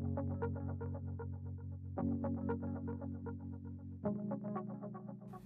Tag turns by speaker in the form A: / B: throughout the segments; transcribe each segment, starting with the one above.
A: Thank you.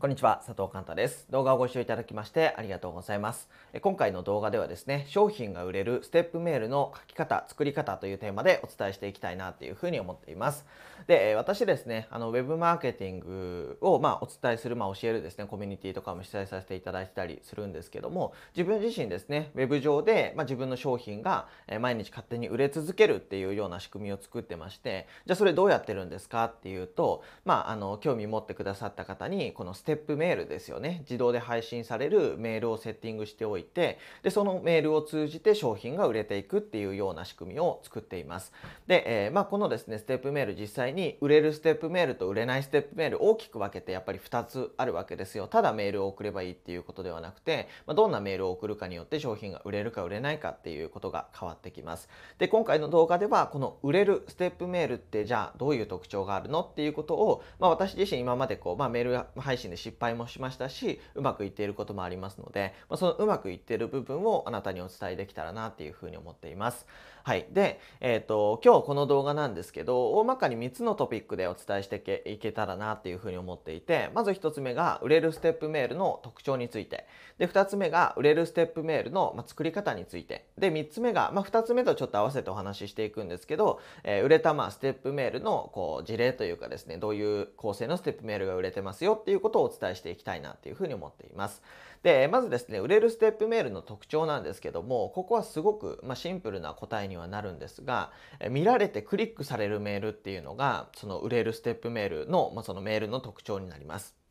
A: こんにちは佐藤寛太です。動画をご視聴いただきましてありがとうございます。今回の動画ではですね商品が売れるステップメールの書き方作り方というテーマでお伝えしていきたいなというふうに思っています。で私ですねあのウェブマーケティングをまあお伝えするまあ教えるですねコミュニティとかも主催させていただいたりするんですけども自分自身ですねウェブ上でまあ自分の商品が毎日勝手に売れ続けるっていうような仕組みを作ってましてじゃあそれどうやってるんですかっていうとまああの興味持ってくださった方にこのステップテップメールですよね。自動で配信されるメールをセッティングしておいてでそのメールを通じて商品が売れていくっていうような仕組みを作っています。で、えー、まあ、このですねステップメール実際に売れるステップメールと売れないステップメール大きく分けてやっぱり2つあるわけですよ。ただメールを送ればいいっていうことではなくて、まあ、どんなメールを送るかによって商品が売れるか売れないかっていうことが変わってきます。で今回の動画ではこの売れるステップメールってじゃあどういう特徴があるのっていうことを、まあ、私自身今までこう、まあ、メール配信で失敗もしましたしうまくいっていることもありますので、まあ、そのうまくいっている部分をあなたにお伝えできたらなっていうふうに思っています。はい。で、えっ、ー、と、今日この動画なんですけど、大まかに3つのトピックでお伝えしていけたらなっていうふうに思っていて、まず1つ目が売れるステップメールの特徴について、で、2つ目が売れるステップメールの、ま作り方について、で、3つ目が、まあ、2つ目とちょっと合わせてお話ししていくんですけど、えー、売れたまステップメールのこう事例というかですね、どういう構成のステップメールが売れてますよっていうことをお伝えしていきたいなっていうふうに思っています。で、まずですね、売れるステップメールの特徴なんですけども、ここはすごく、まあ、シンプルな答えにはなるんですが、見られてクリックされるメールっていうのが、その売れるステップメールの、まあ、そのメールの特徴になります。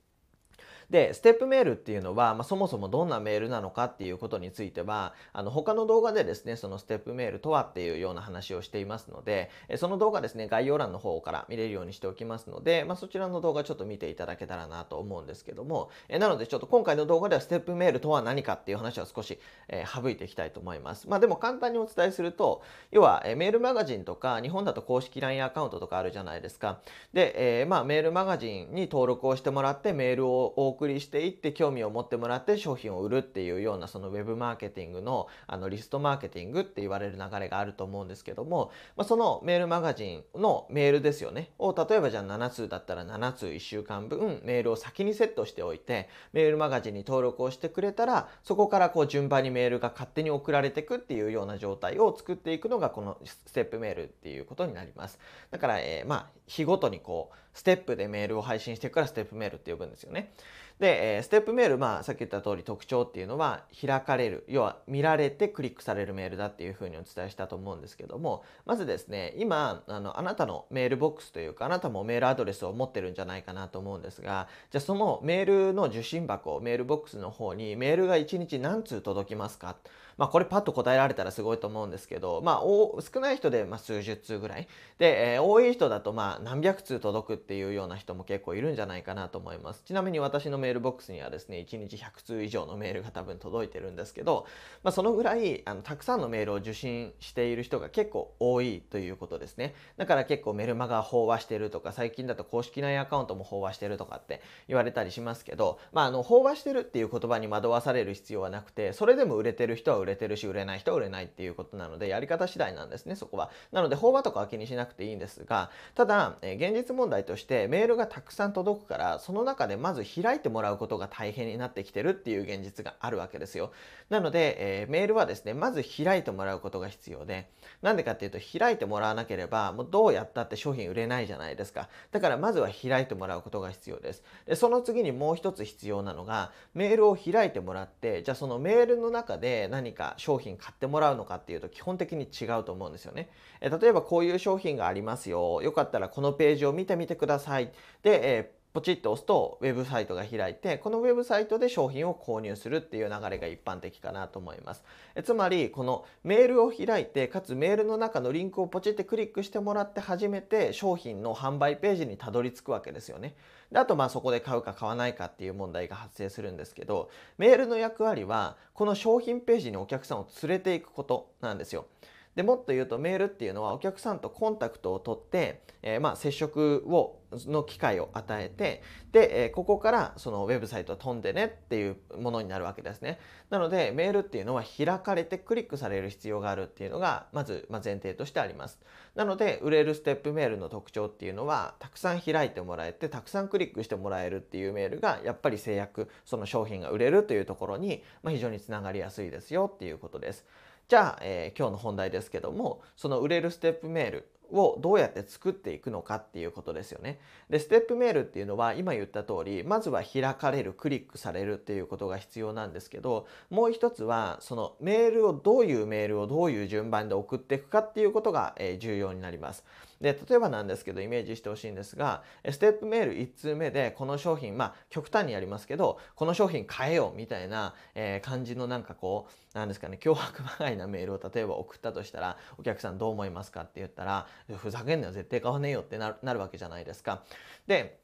A: で、ステップメールっていうのは、まあ、そもそもどんなメールなのかっていうことについては、あの、他の動画でですね、そのステップメールとはっていうような話をしていますので、その動画ですね、概要欄の方から見れるようにしておきますので、まあ、そちらの動画ちょっと見ていただけたらなと思うんですけども、えなのでちょっと今回の動画ではステップメールとは何かっていう話は少し、えー、省いていきたいと思います。まあ、でも簡単にお伝えすると、要は、えメールマガジンとか、日本だと公式 LINE アカウントとかあるじゃないですか。で、えー、まあ、メールマガジンに登録をしてもらってメールを送りしていって、興味を持ってもらって商品を売るっていうようなそのウェブマーケティングのあのリストマーケティングって言われる流れがあると思うんですけども、まあ、そのメールマガジンのメールですよね。を例えばじゃあ7通だったら7通1週間分メールを先にセットしておいてメールマガジンに登録をしてくれたらそこからこう順番にメールが勝手に送られてくっていうような状態を作っていくのがこのステップメールっていうことになります。だから、えー、まあ日ごとにこうステップでメールを配信していくからステップメールって呼ぶんですよね。で、えステップメール、まあ、さっき言った通り特徴っていうのは、開かれる、要は見られてクリックされるメールだっていうふうにお伝えしたと思うんですけども、まずですね、今、あの、あなたのメールボックスというか、あなたもメールアドレスを持ってるんじゃないかなと思うんですが、じゃあそのメールの受信箱、メールボックスの方にメールが1日何通届きますか？まあ、これパッと答えられたらすごいと思うんですけど、まあ、少ない人でま数十通ぐらい。で、えー、多い人だとまあ何百通届くっていうような人も結構いるんじゃないかなと思います。ちなみに私のメールボックスにはですね1日100通以上のメールが多分届いてるんですけど、まあ、そのぐらいあのたくさんのメールを受信している人が結構多いということですね。だから結構メルマガ飽和してるとか最近だと公式 LINE アカウントも飽和してるとかって言われたりしますけど、まあ、あの飽和してるっていう言葉に惑わされる必要はなくてそれでも売れてる人は売れれてるし売れない人は売れないっていうことなので、やり方次第なんですね、そこは。なので、飽和とかは気にしなくていいんですが、ただ、え現実問題としてメールがたくさん届くから、その中でまず開いてもらうことが大変になってきてるっていう現実があるわけですよ。なので、えー、メールはですね、まず開いてもらうことが必要で、なんでかっていうと、開いてもらわなければ、もうどうやったって商品売れないじゃないですか。だからまずは開いてもらうことが必要です。で、その次にもう一つ必要なのが、メールを開いてもらって、じゃあそのメールの中で何か商品買ってもらうのかっていうと基本的に違うと思うんですよね。え例えばこういう商品がありますよ。よかったらこのページを見てみてください。で、えーポチッと押すとウェブサイトが開いてこのウェブサイトで商品を購入するっていう流れが一般的かなと思います。えつまりこのメールを開いてかつメールの中のリンクをポチってクリックしてもらって初めて商品の販売ページにたどり着くわけですよね。であとまあそこで買うか買わないかっていう問題が発生するんですけどメールの役割はこの商品ページにお客さんを連れていくことなんですよ。でもっと言うとメールっていうのはお客さんとコンタクトを取って、えー、まあ接触をの機会を与えてで、えここからそのウェブサイト飛んでねっていうものになるわけですね。なのでメールっていうのは開かれてクリックされる必要があるっていうのがまず、まあ前提としてあります。なので売れるステップメールの特徴っていうのはたくさん開いてもらえてたくさんクリックしてもらえるっていうメールがやっぱり制約その商品が売れるというところに、まあ非常につながりやすいですよっていうことです。じゃあ、えー、今日の本題ですけどもその売れるステップメールをどうやって作っていくのかっていうことですよね。で、ステップメールっていうのは今言った通り、まずは開かれる、クリックされるっていうことが必要なんですけど、もう一つはそのメールをどういうメールをどういう順番で送っていくかっていうことがえ重要になります。で、例えばなんですけど、イメージしてほしいんですが、ステップメール1通目で、この商品、まあ、極端にやりますけど、この商品買えよみたいな、えー、感じのなんかこう、なんですかね、脅迫まがいなメールを例えば送ったとしたら、お客さんどう思いますかって言ったら、ふざけんなよ、絶対買わねえよってなるわけじゃないですか。で、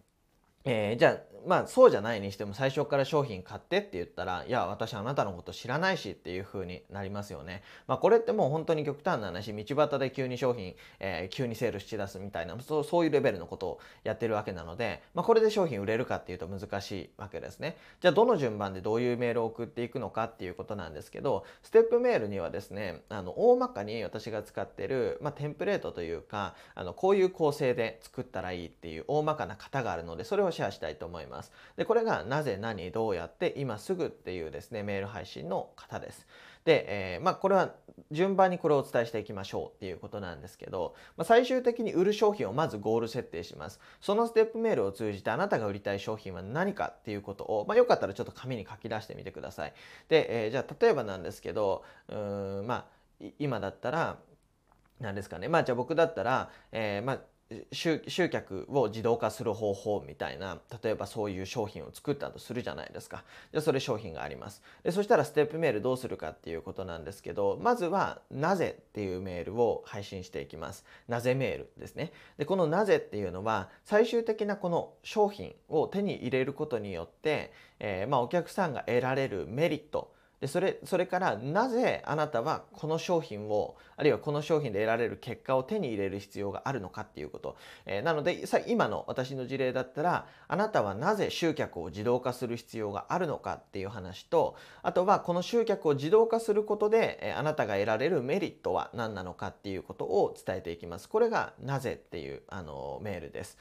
A: えー、じゃあまあそうじゃないにしても最初から商品買ってって言ったらいや私あなたのこと知らないしっていう風になりますよね。まあこれってもう本当に極端な話道端で急に商品、えー、急にセールし出すみたいなそうそういうレベルのことをやってるわけなので、まあ、これで商品売れるかっていうと難しいわけですね。じゃあどの順番でどういうメールを送っていくのかっていうことなんですけどステップメールにはですねあの大まかに私が使ってる、まあ、テンプレートというかあのこういう構成で作ったらいいっていう大まかな型があるのでそれをシェアしたいと思います。で、これがなぜ何どうやって今すぐっていうですね、メール配信の方です。で、えー、まあこれは順番にこれをお伝えしていきましょうっていうことなんですけど、まあ、最終的に売る商品をまずゴール設定します。そのステップメールを通じてあなたが売りたい商品は何かっていうことを、まあ、よかったらちょっと紙に書き出してみてください。で、えー、じゃあ例えばなんですけど、うーんまあ今だったら何ですかね。まあじゃあ僕だったら、えー、まあ集客を自動化する方法みたいな例えばそういう商品を作ったとするじゃないですか。じゃそれ商品があります。でそしたらステップメールどうするかっていうことなんですけどまずは「なぜ」っていうメールを配信していきます。なぜメールですね。でこの「なぜ」っていうのは最終的なこの商品を手に入れることによって、えー、まあ、お客さんが得られるメリットでそれそれからなぜあなたはこの商品をあるいはこの商品で得られる結果を手に入れる必要があるのかっていうこと、えー、なのでさ今の私の事例だったらあなたはなぜ集客を自動化する必要があるのかっていう話とあとはこの集客を自動化することで、えー、あなたが得られるメリットは何なのかっていうことを伝えていきます。これがなぜっていうあのメールです。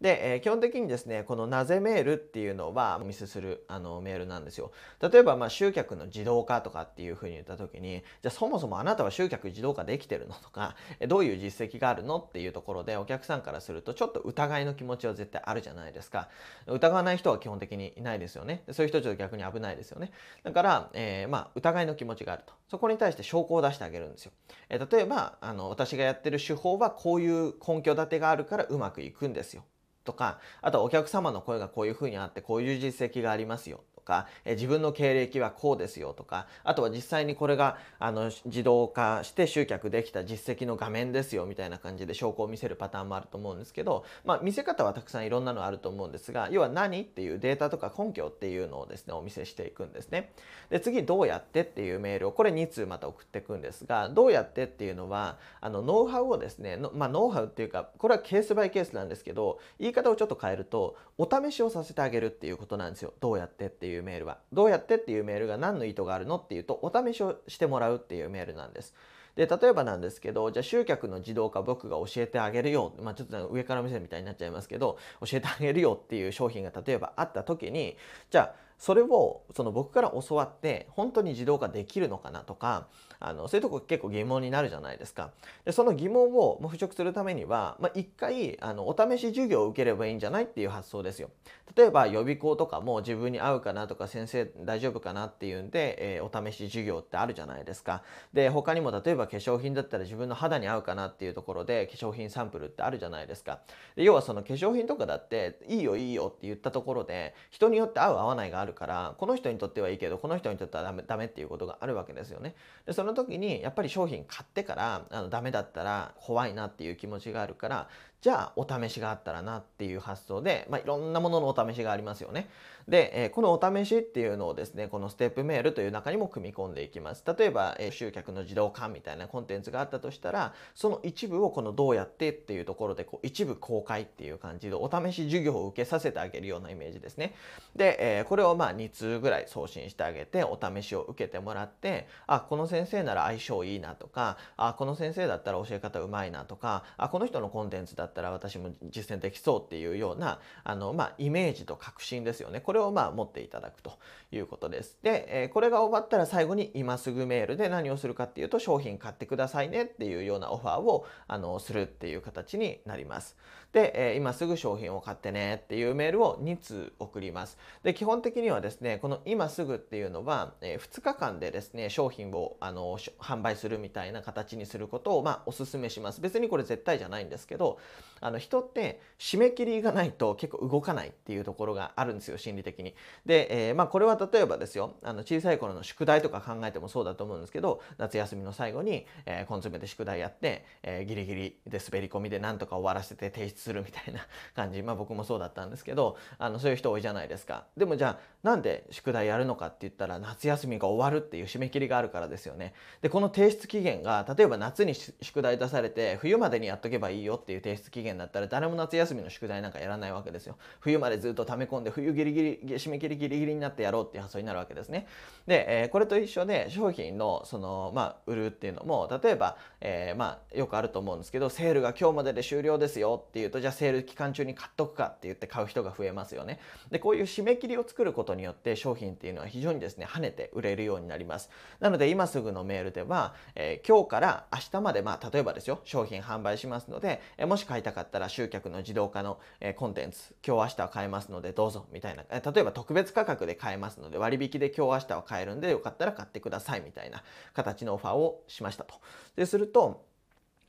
A: で、えー、基本的にですね、このなぜメールっていうのはお見せするあのメールなんですよ。例えば、まあ、集客の自動化とかっていうふうに言った時に、じゃあそもそもあなたは集客自動化できてるのとか、どういう実績があるのっていうところでお客さんからするとちょっと疑いの気持ちは絶対あるじゃないですか。疑わない人は基本的にいないですよね。そういう人ちょっと逆に危ないですよね。だから、えー、まあ、疑いの気持ちがあると。そこに対して証拠を出してあげるんですよ。えー、例えば、あの、私がやってる手法はこういう根拠立てがあるからうまくいくんですよ。とか、あとお客様の声がこういうふうにあって、こういう実績がありますよ。か、え自分の経歴はこうですよとか、あとは実際にこれがあの自動化して集客できた実績の画面ですよみたいな感じで証拠を見せるパターンもあると思うんですけど、まあ見せ方はたくさんいろんなのあると思うんですが、要は何っていうデータとか根拠っていうのをですね、お見せしていくんですね。で、次どうやってっていうメールをこれ2通また送っていくんですが、どうやってっていうのは、あのノウハウをですね、まあノウハウっていうか、これはケースバイケースなんですけど、言い方をちょっと変えると、お試しをさせてあげるっていうことなんですよ。どうやってっていうメールは。どうやってっていうメールが何の意図があるのっていうと、お試しをしてもらうっていうメールなんです。で、例えばなんですけど、じゃあ集客の自動化僕が教えてあげるよ。まあちょっと上から見せるみたいになっちゃいますけど、教えてあげるよっていう商品が例えばあった時に、じゃあそれをその僕から教わって本当に自動化できるのかなとかあのそういうとこ結構疑問になるじゃないですか。でその疑問を払拭するためには、まあ、回あのお試し授業を受ければいいんじゃないっていう発想ですよ。例えば予備校とかも自分に合うかなとか先生大丈夫かなっていうんで、えー、お試し授業ってあるじゃないですか。で他にも例えば化粧品だったら自分の肌に合うかなっていうところで化粧品サンプルってあるじゃないですか。で要はその化粧品とかだっていいよいいよって言ったところで人によって合う合わないがあるるからこの人にとってはいいけどこの人にとってはダメダメっていうことがあるわけですよね。でその時にやっぱり商品買ってからあのダメだったら怖いなっていう気持ちがあるからじゃあお試しがあったらなっていう発想で、まあ、いろんなもののお試しがありますよね。で、えー、このお試しっていうのをですねこのステップメールという中にも組み込んでいきます。例えば、えー、集客の自動化みたいなコンテンツがあったとしたらその一部をこのどうやってっていうところでこう一部公開っていう感じでお試し授業を受けさせてあげるようなイメージですね。で、えー、これをまあ2通ぐらい送信してあげてお試しを受けてもらってあこの先生なら相性いいなとかあこの先生だったら教え方うまいなとかあこの人のコンテンツだったら私も実践できそうっていうようなあの、まあ、イメージと確信ですよねこれをまあ持っていただくということです。で、えー、これが終わったら最後に今すぐメールで何をするかっていうと商品買ってくださいねっていうようなオファーをあのするっていう形になります。で、えー、今すぐ商品を買ってねっていうメールを2通送ります。で、基本的にはですね、この今すぐっていうのは、えー、2日間でですね、商品をあの販売するみたいな形にすることを、まあ、お勧めします。別にこれ絶対じゃないんですけど、あの人って締め切りがないと結構動かないっていうところがあるんですよ、心理的に。で、えー、まあ、これは例えばですよ、あの小さい頃の宿題とか考えてもそうだと思うんですけど、夏休みの最後に、えー、根詰めて宿題やって、えー、ギリギリで滑り込みでなんとか終わらせて提出するみたいな感じ。まあ僕もそうだったんですけどあのそういう人多いじゃないですか。でもじゃあなんで宿題やるのかって言ったら夏休みが終わるっていう締め切りがあるからですよね。でこの提出期限が例えば夏に宿題出されて冬までにやっとけばいいよっていう提出期限だったら誰も夏休みの宿題なんかやらないわけですよ冬までずっと溜め込んで冬ギリギリ締め切りギリギリになってやろうっていう発想になるわけですねで、えー、これと一緒で商品のそのまあ売るっていうのも例えば、えー、まあよくあると思うんですけどセールが今日までで終了ですよっていうとじゃあセール期間中に買っとくかって言って買う人が増えますよね。で、こういう締め切りを作ることによって商品っていうのは非常にですね、跳ねて売れるようになります。なので今すぐのメールでは、えー、今日から明日まで、まあ例えばですよ、商品販売しますので、えー、もし買いいたかったら集客の自動化の、え、コンテンツ、今日明日は買えますのでどうぞみたいな、え例えば特別価格で買えますので割引で今日明日は買えるんでよかったら買ってくださいみたいな形のオファーをしましたと。ですると、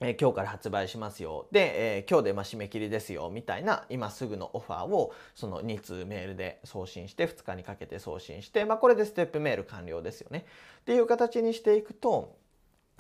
A: え今日から発売しますよ。で、えー、今日でま締め切りですよ。みたいな今すぐのオファーをその2通メールで送信して2日にかけて送信して、まあ、これでステップメール完了ですよね。っていう形にしていくと、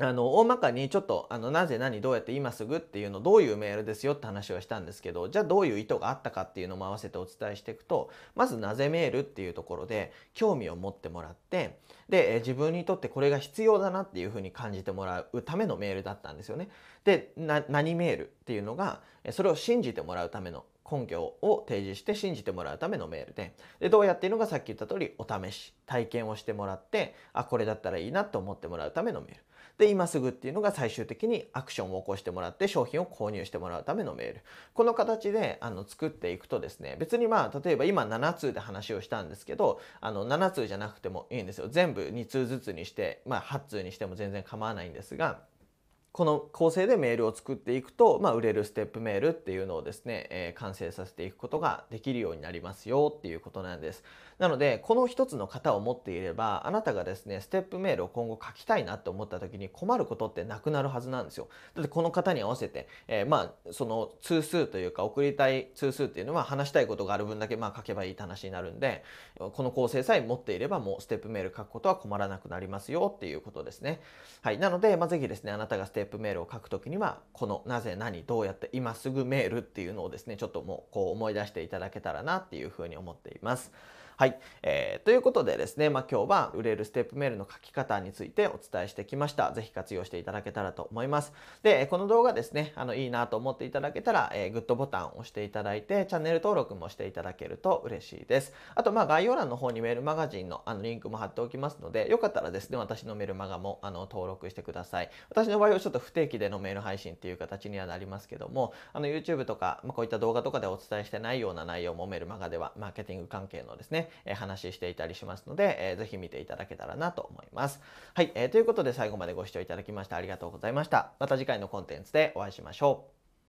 A: あの大まかにちょっとあのなぜ何どうやって今すぐっていうのどういうメールですよって話をしたんですけどじゃあどういう意図があったかっていうのも合わせてお伝えしていくとまずなぜメールっていうところで興味を持ってもらってで自分にとってこれが必要だなっていうふうに感じてもらうためのメールだったんですよね。で何メールっていうのがそれを信じてもらうための根拠を提示して信じてもらうためのメールででどうやっていうのがさっき言った通りお試し体験をしてもらってあこれだったらいいなと思ってもらうためのメールで今すぐっていうのが最終的にアクションを起こしてもらって商品を購入してもらうためのメール。この形であの作っていくとですね別にまあ例えば今7通で話をしたんですけどあの7通じゃなくてもいいんですよ。全部2通ずつにしてまあ8通にしても全然構わないんですがこの構成でメールを作っていくと、まあ、売れるステップメールっていうのをですね、えー、完成させていくことができるようになりますよっていうことなんです。なので、この一つの型を持っていれば、あなたがですね、ステップメールを今後書きたいなって思った時に困ることってなくなるはずなんですよ。だってこの型に合わせて、えー、まあ、その通数というか送りたい通数っていうのは話したいことがある分だけまあ書けばいいって話になるんで、この構成さえ持っていればもうステップメール書くことは困らなくなりますよっていうことですね。はい。なので、まあ、ぜひですね、あなたがステップテップメールを書くときには、このなぜ何どうやって今すぐメールっていうのをですね、ちょっともうこう思い出していただけたらなっていうふうに思っています。はい。えー、ということでですね、まあ、今日は売れるステップメールの書き方についてお伝えしてきました。ぜひ活用していただけたらと思います。で、この動画ですね、あの、いいなと思っていただけたら、えー、グッドボタンを押していただいて、チャンネル登録もしていただけると嬉しいです。あと、まあ、概要欄の方にメールマガジンのあのリンクも貼っておきますので、よかったらですね、私のメールマガもあの登録してください。私の場合はちょっと不定期でのメール配信っていう形にはなりますけども、あの、YouTube とか、まあ、こういった動画とかでお伝えしてないような内容もメールマガでは、マーケティング関係のですね、え、話していたりしますので、えー、ぜひ見ていただけたらなと思います。はい、え、ということで最後までご視聴いただきましてありがとうございました。また次回のコンテンツでお会いしましょう。